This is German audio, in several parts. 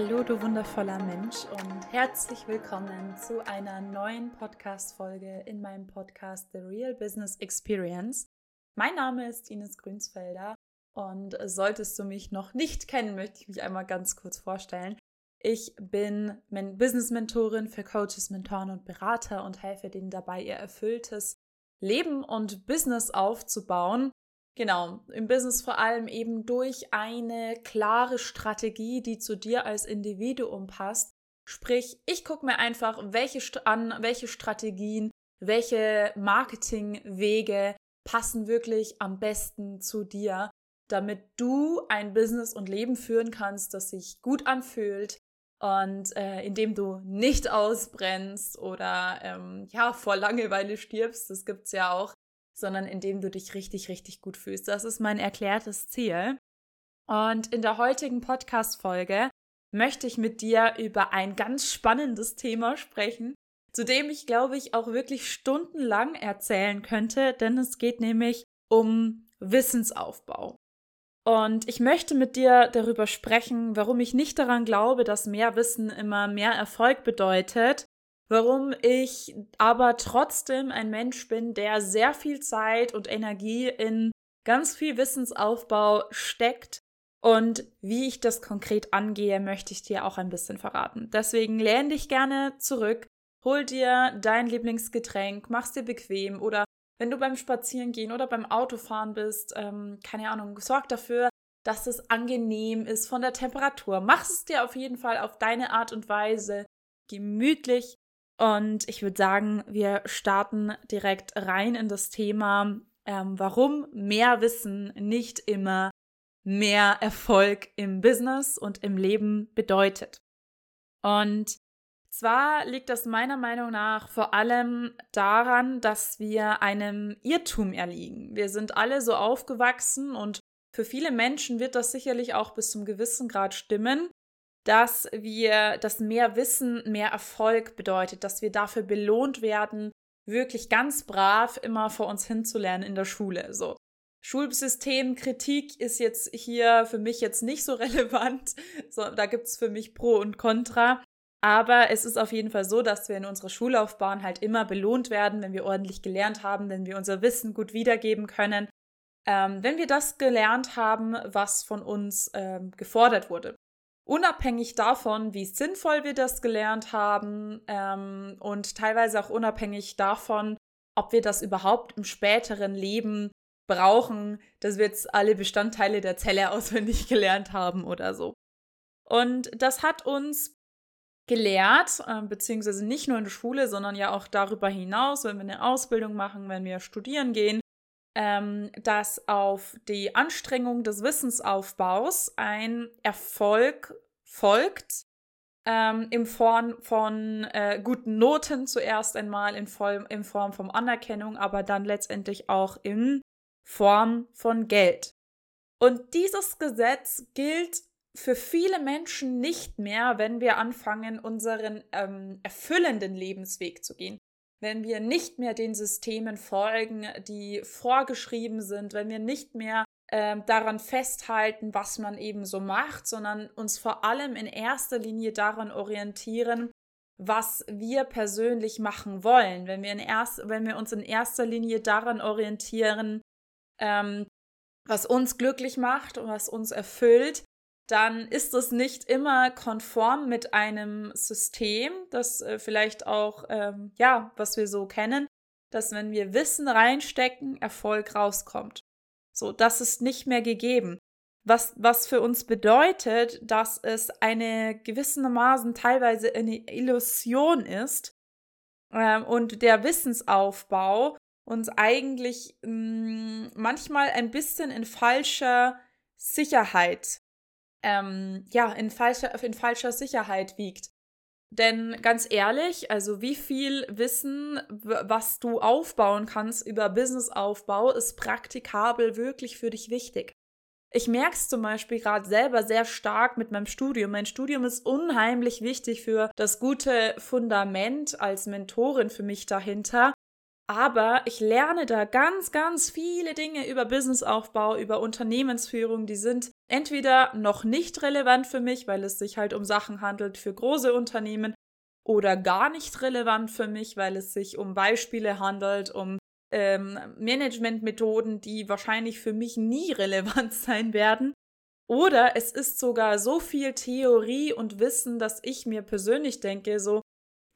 Hallo, du wundervoller Mensch und herzlich willkommen zu einer neuen Podcast-Folge in meinem Podcast The Real Business Experience. Mein Name ist Ines Grünsfelder und solltest du mich noch nicht kennen, möchte ich mich einmal ganz kurz vorstellen. Ich bin Business-Mentorin für Coaches, Mentoren und Berater und helfe denen dabei, ihr erfülltes Leben und Business aufzubauen Genau, im Business vor allem eben durch eine klare Strategie, die zu dir als Individuum passt. Sprich, ich gucke mir einfach welche an, welche Strategien, welche Marketingwege passen wirklich am besten zu dir, damit du ein Business und Leben führen kannst, das sich gut anfühlt und äh, indem du nicht ausbrennst oder ähm, ja vor Langeweile stirbst. Das gibt es ja auch sondern indem du dich richtig, richtig gut fühlst. Das ist mein erklärtes Ziel. Und in der heutigen Podcast-Folge möchte ich mit dir über ein ganz spannendes Thema sprechen, zu dem ich, glaube ich, auch wirklich stundenlang erzählen könnte, denn es geht nämlich um Wissensaufbau. Und ich möchte mit dir darüber sprechen, warum ich nicht daran glaube, dass mehr Wissen immer mehr Erfolg bedeutet warum ich aber trotzdem ein Mensch bin, der sehr viel Zeit und Energie in ganz viel Wissensaufbau steckt. Und wie ich das konkret angehe, möchte ich dir auch ein bisschen verraten. Deswegen lehn dich gerne zurück, hol dir dein Lieblingsgetränk, mach's dir bequem oder wenn du beim Spazierengehen oder beim Autofahren bist, ähm, keine Ahnung, sorg dafür, dass es angenehm ist von der Temperatur. Mach es dir auf jeden Fall auf deine Art und Weise gemütlich und ich würde sagen, wir starten direkt rein in das Thema, ähm, warum mehr Wissen nicht immer mehr Erfolg im Business und im Leben bedeutet. Und zwar liegt das meiner Meinung nach vor allem daran, dass wir einem Irrtum erliegen. Wir sind alle so aufgewachsen und für viele Menschen wird das sicherlich auch bis zum gewissen Grad stimmen, dass wir, dass mehr Wissen mehr Erfolg bedeutet, dass wir dafür belohnt werden, wirklich ganz brav immer vor uns hinzulernen in der Schule. So. Schulsystemkritik ist jetzt hier für mich jetzt nicht so relevant. So, da gibt es für mich Pro und Contra. Aber es ist auf jeden Fall so, dass wir in unserer Schullaufbahn halt immer belohnt werden, wenn wir ordentlich gelernt haben, wenn wir unser Wissen gut wiedergeben können, ähm, wenn wir das gelernt haben, was von uns ähm, gefordert wurde unabhängig davon, wie sinnvoll wir das gelernt haben ähm, und teilweise auch unabhängig davon, ob wir das überhaupt im späteren Leben brauchen, dass wir jetzt alle Bestandteile der Zelle auswendig gelernt haben oder so. Und das hat uns gelehrt, äh, beziehungsweise nicht nur in der Schule, sondern ja auch darüber hinaus, wenn wir eine Ausbildung machen, wenn wir studieren gehen, ähm, dass auf die Anstrengung des Wissensaufbaus ein Erfolg folgt, ähm, in Form von äh, guten Noten zuerst einmal, in Form, in Form von Anerkennung, aber dann letztendlich auch in Form von Geld. Und dieses Gesetz gilt für viele Menschen nicht mehr, wenn wir anfangen, unseren ähm, erfüllenden Lebensweg zu gehen wenn wir nicht mehr den Systemen folgen, die vorgeschrieben sind, wenn wir nicht mehr äh, daran festhalten, was man eben so macht, sondern uns vor allem in erster Linie daran orientieren, was wir persönlich machen wollen. Wenn wir, in erst, wenn wir uns in erster Linie daran orientieren, ähm, was uns glücklich macht und was uns erfüllt, dann ist es nicht immer konform mit einem System, das äh, vielleicht auch, ähm, ja, was wir so kennen, dass wenn wir Wissen reinstecken, Erfolg rauskommt. So, das ist nicht mehr gegeben. Was, was für uns bedeutet, dass es eine gewissermaßen teilweise eine Illusion ist ähm, und der Wissensaufbau uns eigentlich mh, mm, manchmal ein bisschen in falscher Sicherheit ähm, ja, in falscher, in falscher Sicherheit wiegt. Denn ganz ehrlich, also wie viel Wissen, was du aufbauen kannst über Businessaufbau, ist praktikabel wirklich für dich wichtig. Ich merke es zum Beispiel gerade selber sehr stark mit meinem Studium. Mein Studium ist unheimlich wichtig für das gute Fundament als Mentorin für mich dahinter. Aber ich lerne da ganz, ganz viele Dinge über Businessaufbau, über Unternehmensführung, die sind entweder noch nicht relevant für mich, weil es sich halt um Sachen handelt für große Unternehmen, oder gar nicht relevant für mich, weil es sich um Beispiele handelt, um ähm, Managementmethoden, die wahrscheinlich für mich nie relevant sein werden. Oder es ist sogar so viel Theorie und Wissen, dass ich mir persönlich denke, so,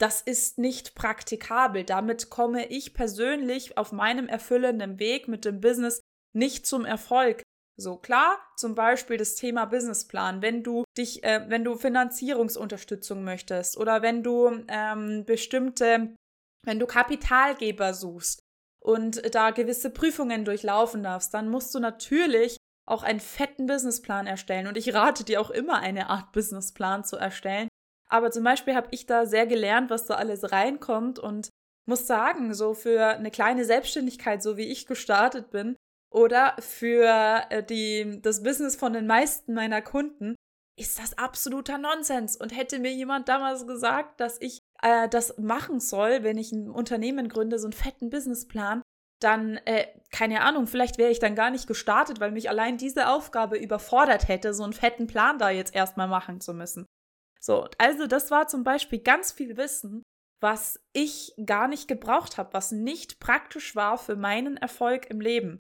das ist nicht praktikabel. Damit komme ich persönlich auf meinem erfüllenden Weg mit dem Business nicht zum Erfolg. So klar, zum Beispiel das Thema Businessplan. Wenn du dich, äh, wenn du Finanzierungsunterstützung möchtest oder wenn du ähm, bestimmte, wenn du Kapitalgeber suchst und da gewisse Prüfungen durchlaufen darfst, dann musst du natürlich auch einen fetten Businessplan erstellen. Und ich rate dir auch immer, eine Art Businessplan zu erstellen. Aber zum Beispiel habe ich da sehr gelernt, was da alles reinkommt und muss sagen, so für eine kleine Selbstständigkeit, so wie ich gestartet bin, oder für äh, die, das Business von den meisten meiner Kunden, ist das absoluter Nonsens. Und hätte mir jemand damals gesagt, dass ich äh, das machen soll, wenn ich ein Unternehmen gründe, so einen fetten Businessplan, dann, äh, keine Ahnung, vielleicht wäre ich dann gar nicht gestartet, weil mich allein diese Aufgabe überfordert hätte, so einen fetten Plan da jetzt erstmal machen zu müssen. So, also das war zum Beispiel ganz viel Wissen, was ich gar nicht gebraucht habe, was nicht praktisch war für meinen Erfolg im Leben.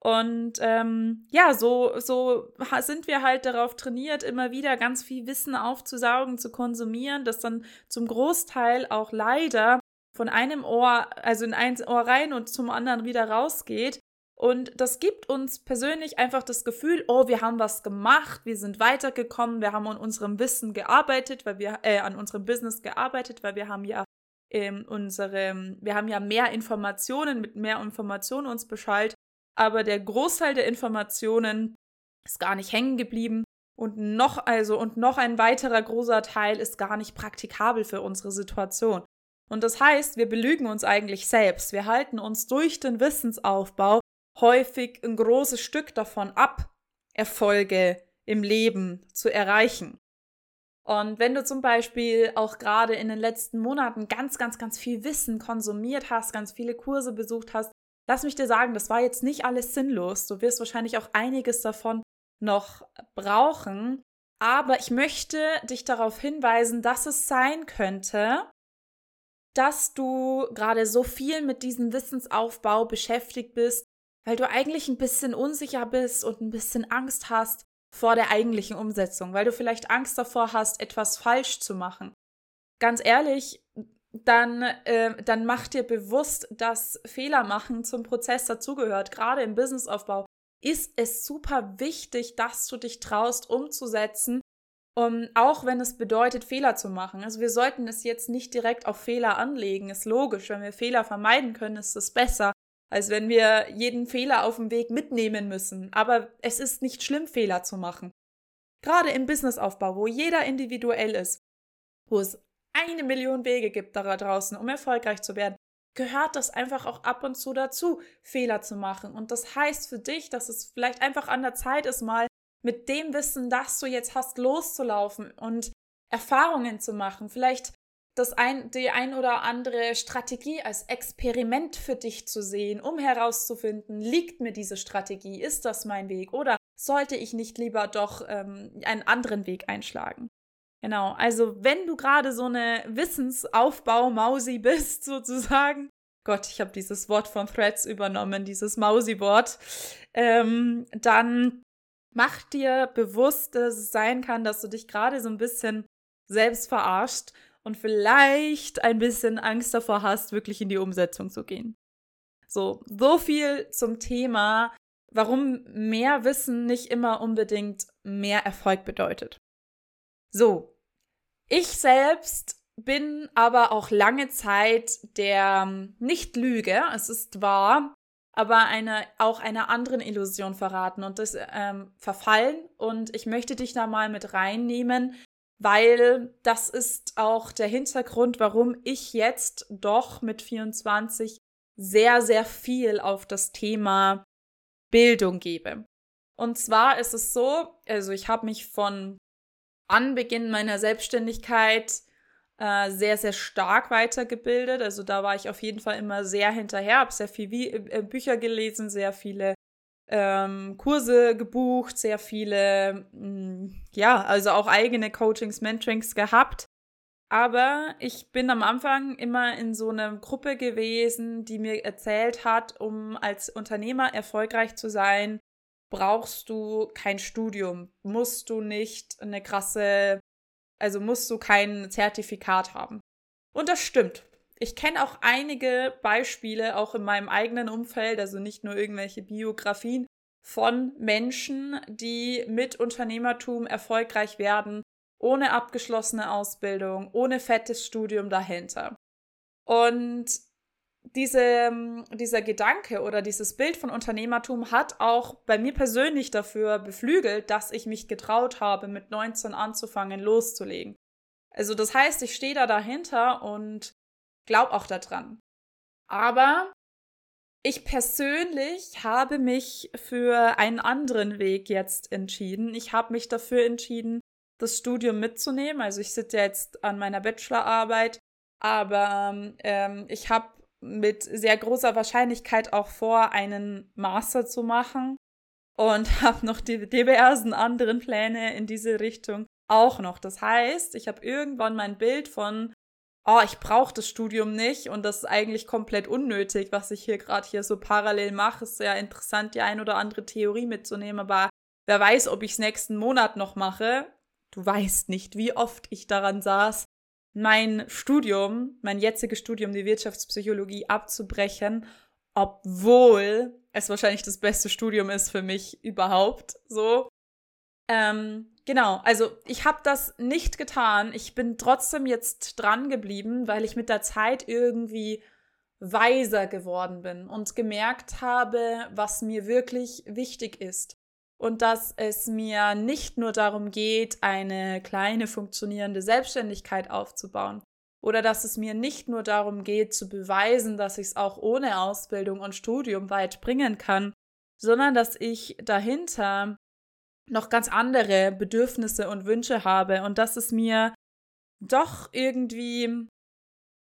Und ähm, ja, so, so sind wir halt darauf trainiert, immer wieder ganz viel Wissen aufzusaugen, zu konsumieren, das dann zum Großteil auch leider von einem Ohr, also in ein Ohr rein und zum anderen wieder rausgeht. Und das gibt uns persönlich einfach das Gefühl, oh, wir haben was gemacht, wir sind weitergekommen, wir haben an unserem Wissen gearbeitet, weil wir äh, an unserem Business gearbeitet, weil wir haben ja ähm, unsere, wir haben ja mehr Informationen, mit mehr Informationen uns Bescheid aber der Großteil der Informationen ist gar nicht hängen geblieben und noch also und noch ein weiterer großer Teil ist gar nicht praktikabel für unsere Situation. Und das heißt, wir belügen uns eigentlich selbst. Wir halten uns durch den Wissensaufbau häufig ein großes Stück davon ab, Erfolge im Leben zu erreichen. Und wenn du zum Beispiel auch gerade in den letzten Monaten ganz, ganz, ganz viel Wissen konsumiert hast, ganz viele Kurse besucht hast, lass mich dir sagen, das war jetzt nicht alles sinnlos. Du wirst wahrscheinlich auch einiges davon noch brauchen. Aber ich möchte dich darauf hinweisen, dass es sein könnte, dass du gerade so viel mit diesem Wissensaufbau beschäftigt bist, weil du eigentlich ein bisschen unsicher bist und ein bisschen Angst hast vor der eigentlichen Umsetzung, weil du vielleicht Angst davor hast, etwas falsch zu machen. Ganz ehrlich, dann, äh, dann mach dir bewusst, dass Fehler machen zum Prozess dazugehört. Gerade im Businessaufbau ist es super wichtig, dass du dich traust, umzusetzen, um, auch wenn es bedeutet, Fehler zu machen. Also wir sollten es jetzt nicht direkt auf Fehler anlegen. Ist logisch, wenn wir Fehler vermeiden können, ist es besser, als wenn wir jeden Fehler auf dem Weg mitnehmen müssen. Aber es ist nicht schlimm, Fehler zu machen. Gerade im Businessaufbau, wo jeder individuell ist, wo es eine Million Wege gibt da draußen, um erfolgreich zu werden, gehört das einfach auch ab und zu dazu, Fehler zu machen. Und das heißt für dich, dass es vielleicht einfach an der Zeit ist, mal mit dem Wissen, das du jetzt hast, loszulaufen und Erfahrungen zu machen. Vielleicht das ein, die ein oder andere Strategie als Experiment für dich zu sehen, um herauszufinden, liegt mir diese Strategie, ist das mein Weg oder sollte ich nicht lieber doch ähm, einen anderen Weg einschlagen? Genau, also wenn du gerade so eine Wissensaufbau-Mausi bist, sozusagen, Gott, ich habe dieses Wort von Threads übernommen, dieses Mausi-Wort, ähm, dann mach dir bewusst, dass es sein kann, dass du dich gerade so ein bisschen selbst verarscht und vielleicht ein bisschen Angst davor hast, wirklich in die Umsetzung zu gehen. So, so viel zum Thema, warum mehr Wissen nicht immer unbedingt mehr Erfolg bedeutet. So, ich selbst bin aber auch lange Zeit der ähm, Nicht-Lüge, es ist wahr, aber eine, auch einer anderen Illusion verraten und das ähm, verfallen. Und ich möchte dich da mal mit reinnehmen, weil das ist auch der Hintergrund, warum ich jetzt doch mit 24 sehr, sehr viel auf das Thema Bildung gebe. Und zwar ist es so, also ich habe mich von Anbeginn meiner Selbstständigkeit äh, sehr, sehr stark weitergebildet. Also da war ich auf jeden Fall immer sehr hinterher, habe sehr viel äh, Bücher gelesen, sehr viele ähm, Kurse gebucht, sehr viele, mh, mm, ja, also auch eigene Coachings, Mentorings gehabt. Aber ich bin am Anfang immer in so einer Gruppe gewesen, die mir erzählt hat, um als Unternehmer erfolgreich zu sein, brauchst du kein Studium, musst du nicht eine krasse, also musst du kein Zertifikat haben. Und das stimmt. Ich kenne auch einige Beispiele, auch in meinem eigenen Umfeld, also nicht nur irgendwelche Biografien von Menschen, die mit Unternehmertum erfolgreich werden, ohne abgeschlossene Ausbildung, ohne fettes Studium dahinter. Und diese, dieser Gedanke oder dieses Bild von Unternehmertum hat auch bei mir persönlich dafür beflügelt, dass ich mich getraut habe, mit 19 anzufangen, loszulegen. Also das heißt, ich stehe da dahinter und glaube auch daran. Aber ich persönlich habe mich für einen anderen Weg jetzt entschieden. Ich habe mich dafür entschieden, das Studium mitzunehmen. Also ich sitze jetzt an meiner Bachelorarbeit, aber ähm, ich habe mit sehr großer Wahrscheinlichkeit auch vor, einen Master zu machen und habe noch die diversen anderen Pläne in diese Richtung auch noch. Das heißt, ich habe irgendwann mein Bild von, oh, ich brauche das Studium nicht und das ist eigentlich komplett unnötig, was ich hier gerade hier so parallel mache. Ist ja interessant, die ein oder andere Theorie mitzunehmen, aber wer weiß, ob ich es nächsten Monat noch mache. Du weißt nicht, wie oft ich daran saß, mein Studium, mein jetziges Studium, die Wirtschaftspsychologie, abzubrechen, obwohl es wahrscheinlich das beste Studium ist für mich überhaupt. So. Ähm, genau, also ich habe das nicht getan. Ich bin trotzdem jetzt dran geblieben, weil ich mit der Zeit irgendwie weiser geworden bin und gemerkt habe, was mir wirklich wichtig ist und dass es mir nicht nur darum geht, eine kleine funktionierende Selbstständigkeit aufzubauen oder dass es mir nicht nur darum geht, zu beweisen, dass ich es auch ohne Ausbildung und Studium weit bringen kann, sondern dass ich dahinter noch ganz andere Bedürfnisse und Wünsche habe und dass es mir doch irgendwie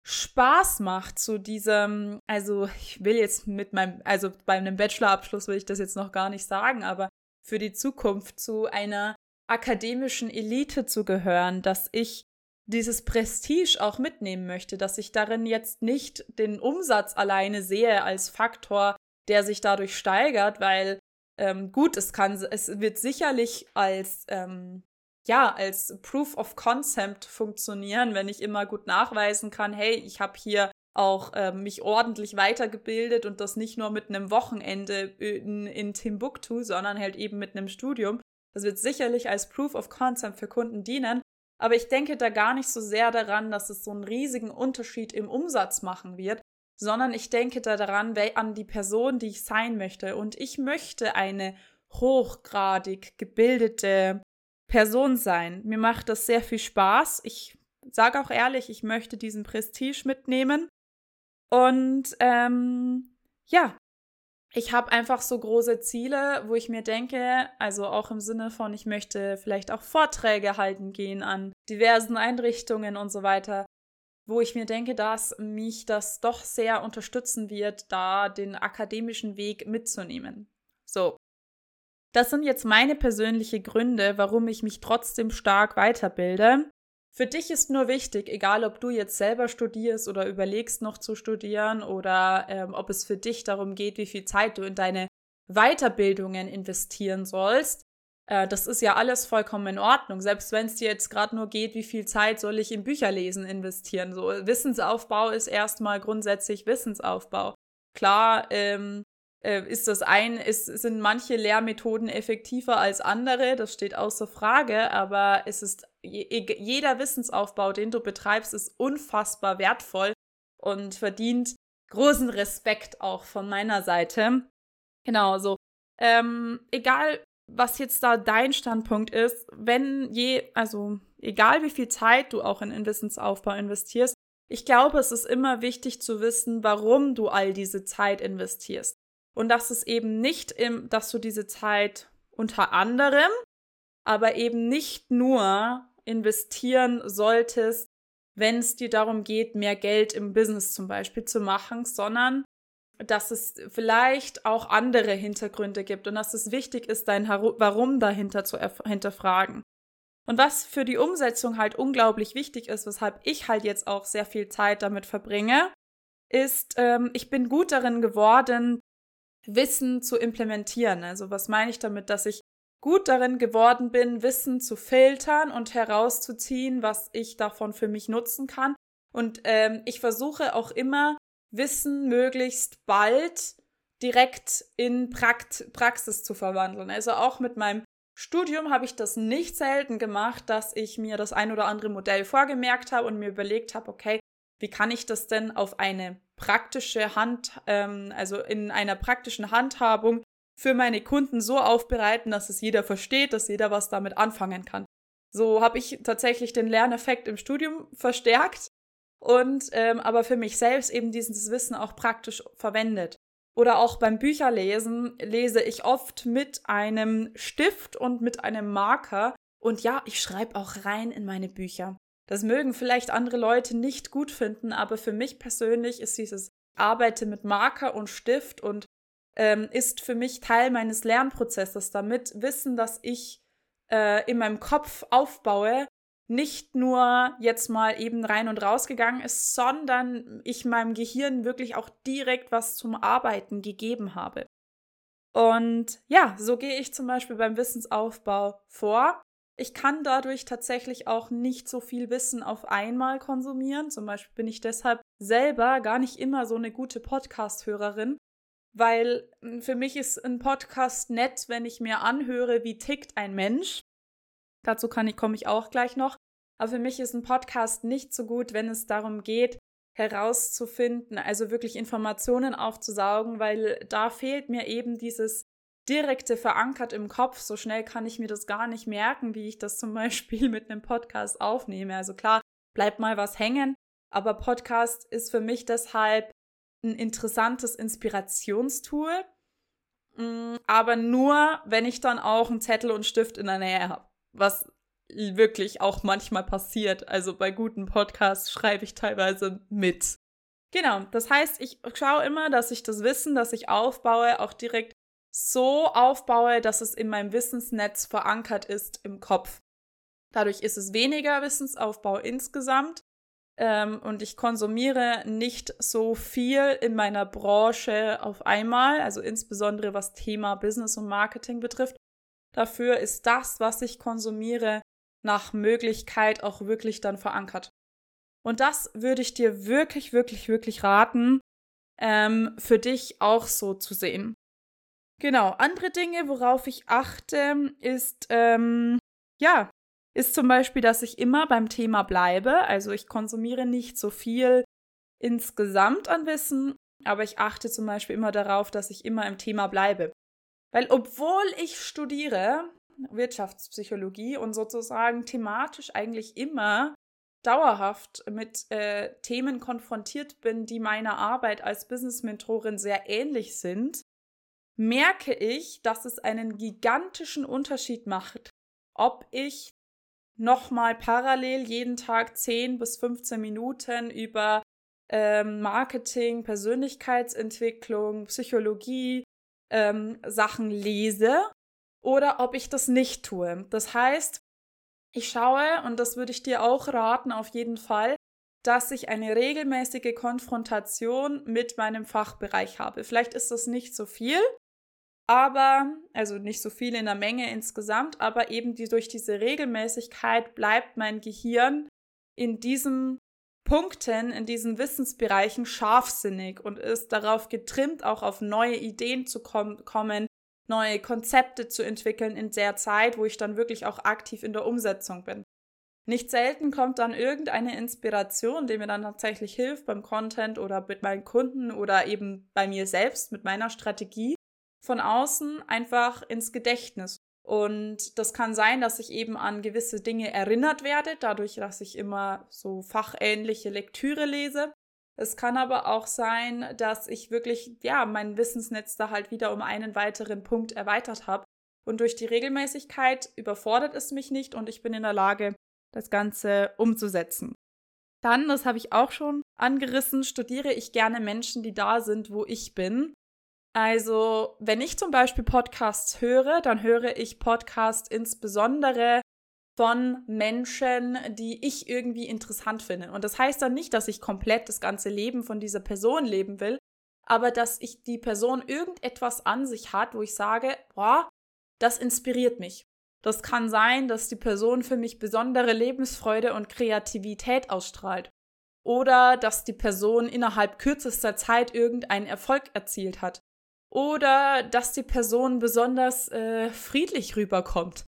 Spaß macht zu diesem, also ich will jetzt mit meinem, also bei einem Bachelorabschluss will ich das jetzt noch gar nicht sagen, aber für die Zukunft zu einer akademischen Elite zu gehören, dass ich dieses Prestige auch mitnehmen möchte, dass ich darin jetzt nicht den Umsatz alleine sehe als Faktor, der sich dadurch steigert, weil ähm, gut, es kann, es wird sicherlich als ähm, ja als Proof of Concept funktionieren, wenn ich immer gut nachweisen kann, hey, ich habe hier auch äh, mich ordentlich weitergebildet und das nicht nur mit einem Wochenende in, in Timbuktu, sondern halt eben mit einem Studium. Das wird sicherlich als Proof of Concept für Kunden dienen. Aber ich denke da gar nicht so sehr daran, dass es so einen riesigen Unterschied im Umsatz machen wird, sondern ich denke da daran, an die Person, die ich sein möchte. Und ich möchte eine hochgradig gebildete Person sein. Mir macht das sehr viel Spaß. Ich sage auch ehrlich, ich möchte diesen Prestige mitnehmen. Und ähm, ja, ich habe einfach so große Ziele, wo ich mir denke, also auch im Sinne von, ich möchte vielleicht auch Vorträge halten gehen an diversen Einrichtungen und so weiter, wo ich mir denke, dass mich das doch sehr unterstützen wird, da den akademischen Weg mitzunehmen. So. Das sind jetzt meine persönlichen Gründe, warum ich mich trotzdem stark weiterbilde. Für dich ist nur wichtig, egal ob du jetzt selber studierst oder überlegst noch zu studieren oder ähm, ob es für dich darum geht, wie viel Zeit du in deine Weiterbildungen investieren sollst. Äh, das ist ja alles vollkommen in Ordnung. Selbst wenn es dir jetzt gerade nur geht, wie viel Zeit soll ich in Bücherlesen investieren. So Wissensaufbau ist erstmal grundsätzlich Wissensaufbau. Klar, ähm, äh, ist das ein, ist, sind manche Lehrmethoden effektiver als andere, das steht außer Frage, aber es ist jeder Wissensaufbau, den du betreibst, ist unfassbar wertvoll und verdient großen Respekt auch von meiner Seite. Genau, so. Ähm, egal, was jetzt da dein Standpunkt ist, wenn je, also egal wie viel Zeit du auch in den Wissensaufbau investierst, ich glaube, es ist immer wichtig zu wissen, warum du all diese Zeit investierst. Und dass es eben nicht im, dass du diese Zeit unter anderem, aber eben nicht nur investieren solltest, wenn es dir darum geht, mehr Geld im Business zum Beispiel zu machen, sondern dass es vielleicht auch andere Hintergründe gibt und dass es wichtig ist, dein Warum dahinter zu hinterfragen. Und was für die Umsetzung halt unglaublich wichtig ist, weshalb ich halt jetzt auch sehr viel Zeit damit verbringe, ist, ähm, ich bin gut darin geworden, Wissen zu implementieren. Also was meine ich damit, dass ich gut darin geworden bin, Wissen zu filtern und herauszuziehen, was ich davon für mich nutzen kann. Und ähm, ich versuche auch immer, Wissen möglichst bald direkt in Prakt Praxis zu verwandeln. Also auch mit meinem Studium habe ich das nicht selten gemacht, dass ich mir das ein oder andere Modell vorgemerkt habe und mir überlegt habe, okay, wie kann ich das denn auf eine praktische Hand, ähm, also in einer praktischen Handhabung für meine Kunden so aufbereiten, dass es jeder versteht, dass jeder was damit anfangen kann. So habe ich tatsächlich den Lerneffekt im Studium verstärkt und ähm, aber für mich selbst eben dieses Wissen auch praktisch verwendet. Oder auch beim Bücherlesen lese ich oft mit einem Stift und mit einem Marker. Und ja, ich schreibe auch rein in meine Bücher. Das mögen vielleicht andere Leute nicht gut finden, aber für mich persönlich ist dieses Arbeite mit Marker und Stift und ähm, ist für mich Teil meines Lernprozesses, damit Wissen, das ich äh, in meinem Kopf aufbaue, nicht nur jetzt mal eben rein und rausgegangen ist, sondern ich meinem Gehirn wirklich auch direkt was zum Arbeiten gegeben habe. Und ja, so gehe ich zum Beispiel beim Wissensaufbau vor. Ich kann dadurch tatsächlich auch nicht so viel Wissen auf einmal konsumieren. Zum Beispiel bin ich deshalb selber gar nicht immer so eine gute Podcast-Hörerin, weil hm, für mich ist ein Podcast nett, wenn ich mir anhöre, wie tickt ein Mensch. Dazu kann ich, komme ich auch gleich noch. Aber für mich ist ein Podcast nicht so gut, wenn es darum geht, herauszufinden, also wirklich Informationen aufzusaugen, weil da fehlt mir eben dieses direkte verankert im Kopf. So schnell kann ich mir das gar nicht merken, wie ich das zum Beispiel mit einem Podcast aufnehme. Also klar, bleibt mal was hängen, aber Podcast ist für mich deshalb ein interessantes Inspirationstool, mm, aber nur, wenn ich dann auch einen Zettel und Stift in der Nähe habe, was wirklich auch manchmal passiert. Also bei guten Podcasts schreibe ich teilweise mit. Genau, das heißt, ich schaue immer, dass ich das Wissen, das ich aufbaue, auch direkt so aufbaue, dass es in meinem Wissensnetz verankert ist im Kopf. Dadurch ist es weniger Wissensaufbau insgesamt ähm, und ich konsumiere nicht so viel in meiner Branche auf einmal, also insbesondere was Thema Business und Marketing betrifft. Dafür ist das, was ich konsumiere, nach Möglichkeit auch wirklich dann verankert. Und das würde ich dir wirklich, wirklich, wirklich raten, ähm, für dich auch so zu sehen. Genau, andere Dinge, worauf ich achte, ist, ähm, ja, ist zum Beispiel, dass ich immer beim Thema bleibe. Also ich konsumiere nicht so viel insgesamt an Wissen, aber ich achte zum Beispiel immer darauf, dass ich immer im Thema bleibe. Weil obwohl ich studiere, Wirtschaftspsychologie und sozusagen thematisch eigentlich immer dauerhaft mit äh, Themen konfrontiert bin, die meiner Arbeit als Business-Mentorin sehr ähnlich sind, merke ich, dass es einen gigantischen Unterschied macht, ob ich nochmal parallel jeden Tag 10 bis 15 Minuten über ähm, Marketing, Persönlichkeitsentwicklung, Psychologie, ähm, Sachen lese oder ob ich das nicht tue. Das heißt, ich schaue, und das würde ich dir auch raten, auf jeden Fall, dass ich eine regelmäßige Konfrontation mit meinem Fachbereich habe. Vielleicht ist das nicht so viel, aber, also nicht so viel in der Menge insgesamt, aber eben die, durch diese Regelmäßigkeit bleibt mein Gehirn in diesen Punkten, in diesen Wissensbereichen scharfsinnig und ist darauf getrimmt, auch auf neue Ideen zu kom kommen, neue Konzepte zu entwickeln in der Zeit, wo ich dann wirklich auch aktiv in der Umsetzung bin. Nicht selten kommt dann irgendeine Inspiration, die mir dann tatsächlich hilft beim Content oder mit meinen Kunden oder eben bei mir selbst mit meiner Strategie von außen einfach ins Gedächtnis. Und das kann sein, dass ich eben an gewisse Dinge erinnert werde, dadurch, dass ich immer so fachähnliche Lektüre lese. Es kann aber auch sein, dass ich wirklich, ja, mein Wissensnetz da halt wieder um einen weiteren Punkt erweitert habe. Und durch die Regelmäßigkeit überfordert es mich nicht und ich bin in der Lage, das Ganze umzusetzen. Dann, das habe ich auch schon angerissen, studiere ich gerne Menschen, die da sind, wo ich bin. Also, wenn ich zum Beispiel Podcasts höre, dann höre ich Podcasts insbesondere von Menschen, die ich irgendwie interessant finde. Und das heißt dann nicht, dass ich komplett das ganze Leben von dieser Person leben will, aber dass ich die Person irgendetwas an sich hat, wo ich sage, boah, das inspiriert mich. Das kann sein, dass die Person für mich besondere Lebensfreude und Kreativität ausstrahlt. Oder dass die Person innerhalb kürzester Zeit irgendeinen Erfolg erzielt hat. Oder dass die Person besonders äh, friedlich rüberkommt.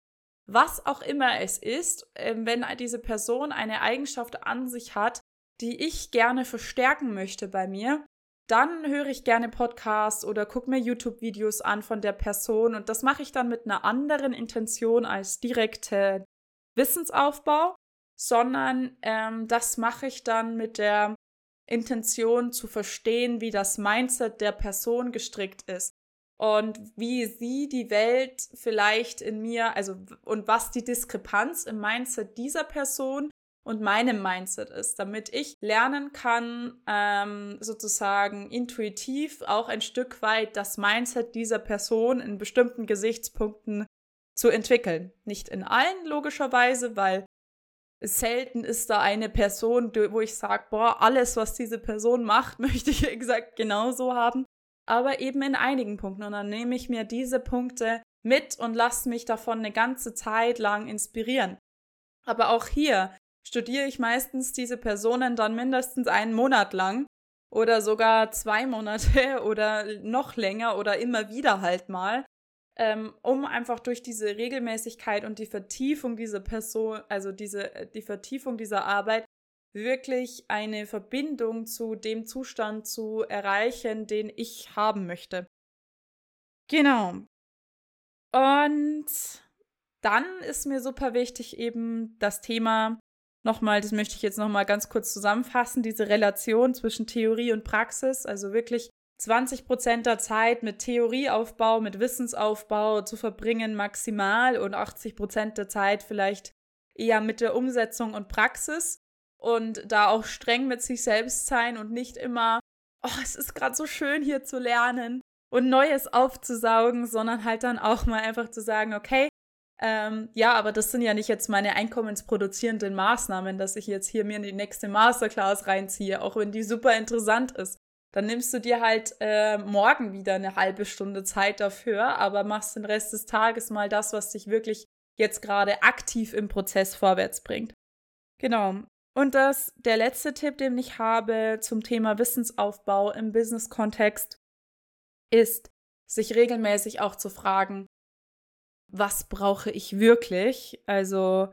Was auch immer es ist, äh, wenn diese Person eine Eigenschaft an sich hat, die ich gerne verstärken möchte bei mir, dann höre ich gerne Podcasts oder gucke mir YouTube-Videos an von der Person und das mache ich dann mit einer anderen Intention als direkte Wissensaufbau, sondern ähm, das mache ich dann mit der Intention zu verstehen, wie das Mindset der Person gestrickt ist und wie sie die Welt vielleicht in mir, also und was die Diskrepanz im Mindset dieser Person und meinem Mindset ist, damit ich lernen kann, ähm, sozusagen intuitiv auch ein Stück weit das Mindset dieser Person in bestimmten Gesichtspunkten zu entwickeln. Nicht in allen, logischerweise, weil selten ist da eine Person, wo ich sage, boah, alles, was diese Person macht, möchte ich exakt genauso haben. Aber eben in einigen Punkten. Und dann nehme ich mir diese Punkte mit und lasse mich davon eine ganze Zeit lang inspirieren. Aber auch hier studiere ich meistens diese Personen dann mindestens einen Monat lang oder sogar zwei Monate oder noch länger oder immer wieder halt mal, ähm, um einfach durch diese Regelmäßigkeit und die Vertiefung dieser Person, also diese, die Vertiefung dieser Arbeit, wirklich eine Verbindung zu dem Zustand zu erreichen, den ich haben möchte. Genau. Und dann ist mir super wichtig eben das Thema nochmal, das möchte ich jetzt nochmal ganz kurz zusammenfassen, diese Relation zwischen Theorie und Praxis, also wirklich 20 Prozent der Zeit mit Theorieaufbau, mit Wissensaufbau zu verbringen maximal und 80 Prozent der Zeit vielleicht eher mit der Umsetzung und Praxis und da auch streng mit sich selbst sein und nicht immer, oh, es ist gerade so schön hier zu lernen und Neues aufzusaugen, sondern halt dann auch mal einfach zu sagen, okay, ähm, ja, aber das sind ja nicht jetzt meine einkommensproduzierenden Maßnahmen, dass ich jetzt hier mir in die nächste Masterclass reinziehe, auch wenn die super interessant ist. Dann nimmst du dir halt äh, morgen wieder eine halbe Stunde Zeit dafür, aber machst den Rest des Tages mal das, was dich wirklich jetzt gerade aktiv im Prozess vorwärts bringt. Genau. Und das, der letzte Tipp, den ich habe zum Thema Wissensaufbau im Business-Kontext, ist, sich regelmäßig auch zu fragen, was brauche ich wirklich? Also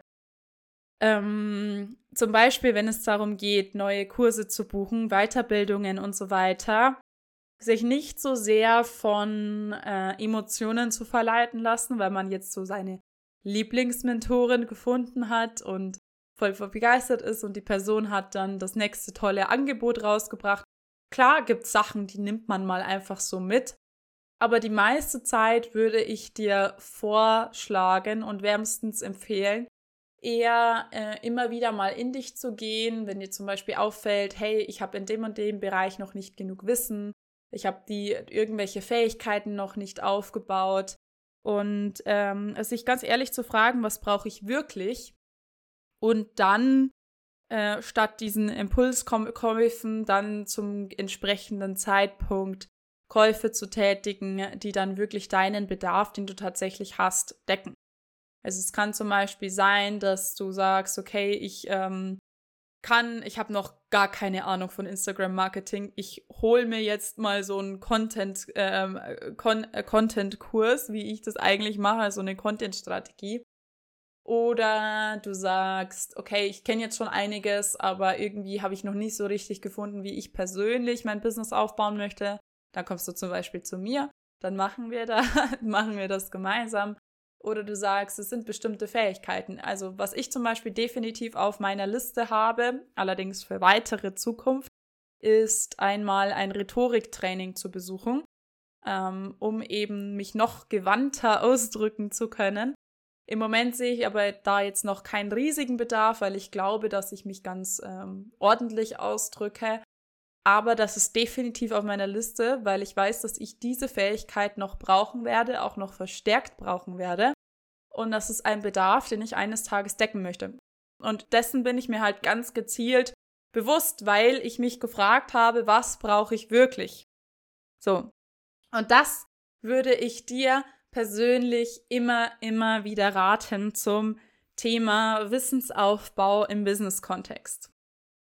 ähm, zum Beispiel, wenn es darum geht, neue Kurse zu buchen, Weiterbildungen und so weiter, sich nicht so sehr von äh, Emotionen zu verleiten lassen, weil man jetzt so seine Lieblingsmentorin gefunden hat und voll begeistert ist und die Person hat dann das nächste tolle Angebot rausgebracht. Klar gibt es Sachen, die nimmt man mal einfach so mit, aber die meiste Zeit würde ich dir vorschlagen und wärmstens empfehlen, eher äh, immer wieder mal in dich zu gehen, wenn dir zum Beispiel auffällt, hey, ich habe in dem und dem Bereich noch nicht genug Wissen, ich habe die irgendwelche Fähigkeiten noch nicht aufgebaut und ähm, sich ganz ehrlich zu fragen, was brauche ich wirklich und dann äh, statt diesen Impulskäufen dann zum entsprechenden Zeitpunkt Käufe zu tätigen, die dann wirklich deinen Bedarf, den du tatsächlich hast, decken. Also es kann zum Beispiel sein, dass du sagst, okay, ich ähm, kann, ich habe noch gar keine Ahnung von Instagram Marketing. Ich hole mir jetzt mal so einen Content ähm, Con äh, Content Kurs, wie ich das eigentlich mache, so eine Content Strategie. Oder du sagst, okay, ich kenne jetzt schon einiges, aber irgendwie habe ich noch nicht so richtig gefunden, wie ich persönlich mein Business aufbauen möchte. Dann kommst du zum Beispiel zu mir, dann machen wir da, machen wir das gemeinsam. Oder du sagst, es sind bestimmte Fähigkeiten. Also was ich zum Beispiel definitiv auf meiner Liste habe, allerdings für weitere Zukunft, ist einmal ein Rhetoriktraining zu besuchen, ähm, um eben mich noch gewandter ausdrücken zu können. Im Moment sehe ich aber da jetzt noch keinen riesigen Bedarf, weil ich glaube, dass ich mich ganz ähm, ordentlich ausdrücke. Aber das ist definitiv auf meiner Liste, weil ich weiß, dass ich diese Fähigkeit noch brauchen werde, auch noch verstärkt brauchen werde. Und das ist ein Bedarf, den ich eines Tages decken möchte. Und dessen bin ich mir halt ganz gezielt bewusst, weil ich mich gefragt habe, was brauche ich wirklich? So. Und das würde ich dir persönlich immer, immer wieder raten zum Thema Wissensaufbau im Business-Kontext.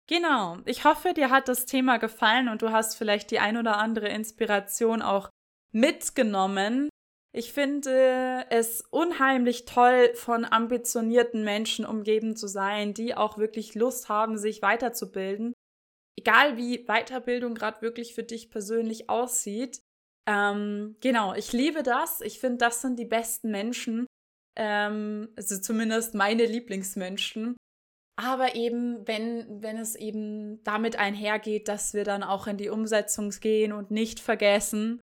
Genau, ich hoffe, dir hat das Thema gefallen und du hast vielleicht die ein oder andere Inspiration auch mitgenommen. Ich finde es unheimlich toll, von ambitionierten Menschen umgeben zu sein, die auch wirklich Lust haben, sich weiterzubilden. Egal wie Weiterbildung gerade wirklich für dich persönlich aussieht. Ähm, genau, ich liebe das. Ich finde, das sind die besten Menschen. Ähm, also zumindest meine Lieblingsmenschen. Aber eben, wenn, wenn es eben damit einhergeht, dass wir dann auch in die Umsetzung gehen und nicht vergessen,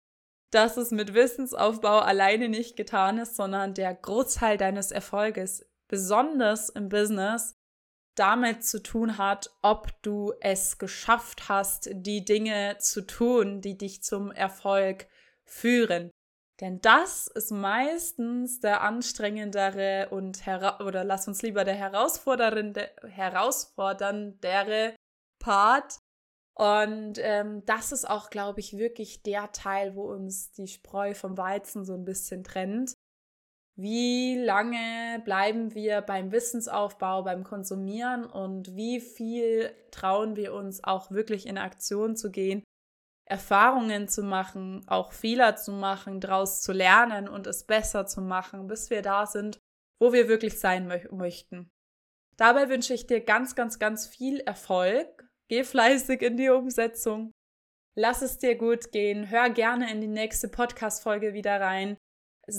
dass es mit Wissensaufbau alleine nicht getan ist, sondern der Großteil deines Erfolges, besonders im Business, damit zu tun hat, ob du es geschafft hast, die Dinge zu tun, die dich zum Erfolg führen. Denn das ist meistens der anstrengendere und oder lass uns lieber der herausforderndere, herausforderndere Part. Und ähm, das ist auch, glaube ich, wirklich der Teil, wo uns die Spreu vom Weizen so ein bisschen trennt. Wie lange bleiben wir beim Wissensaufbau, beim Konsumieren und wie viel trauen wir uns auch wirklich in Aktion zu gehen Erfahrungen zu machen, auch Fehler zu machen, daraus zu lernen und es besser zu machen, bis wir da sind, wo wir wirklich sein mö möchten. Dabei wünsche ich dir ganz, ganz, ganz viel Erfolg. Geh fleißig in die Umsetzung. Lass es dir gut gehen. Hör gerne in die nächste Podcast-Folge wieder rein.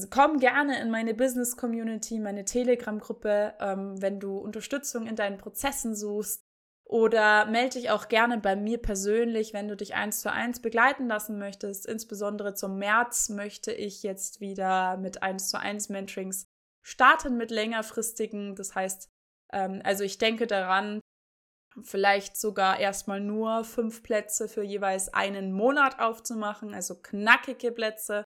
Komm gerne in meine Business-Community, meine Telegram-Gruppe, ähm, wenn du Unterstützung in deinen Prozessen suchst oder melde dich auch gerne bei mir persönlich, wenn du dich eins zu eins begleiten lassen möchtest. Insbesondere zum März möchte ich jetzt wieder mit eins zu eins Mentorings starten mit längerfristigen. Das heißt, ähm, also ich denke daran, vielleicht sogar erstmal nur fünf Plätze für jeweils einen Monat aufzumachen, also knackige Plätze.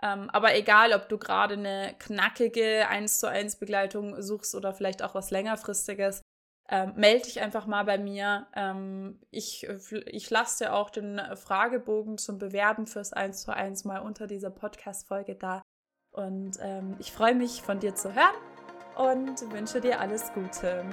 Ähm, aber egal, ob du gerade eine knackige 1 zu 1 Begleitung suchst oder vielleicht auch was längerfristiges, ähm, melde dich einfach mal bei mir. Ähm, ich ich lasse dir auch den Fragebogen zum Bewerben fürs 1 zu 1 mal unter dieser Podcast-Folge da. Und ähm, ich freue mich, von dir zu hören und wünsche dir alles Gute.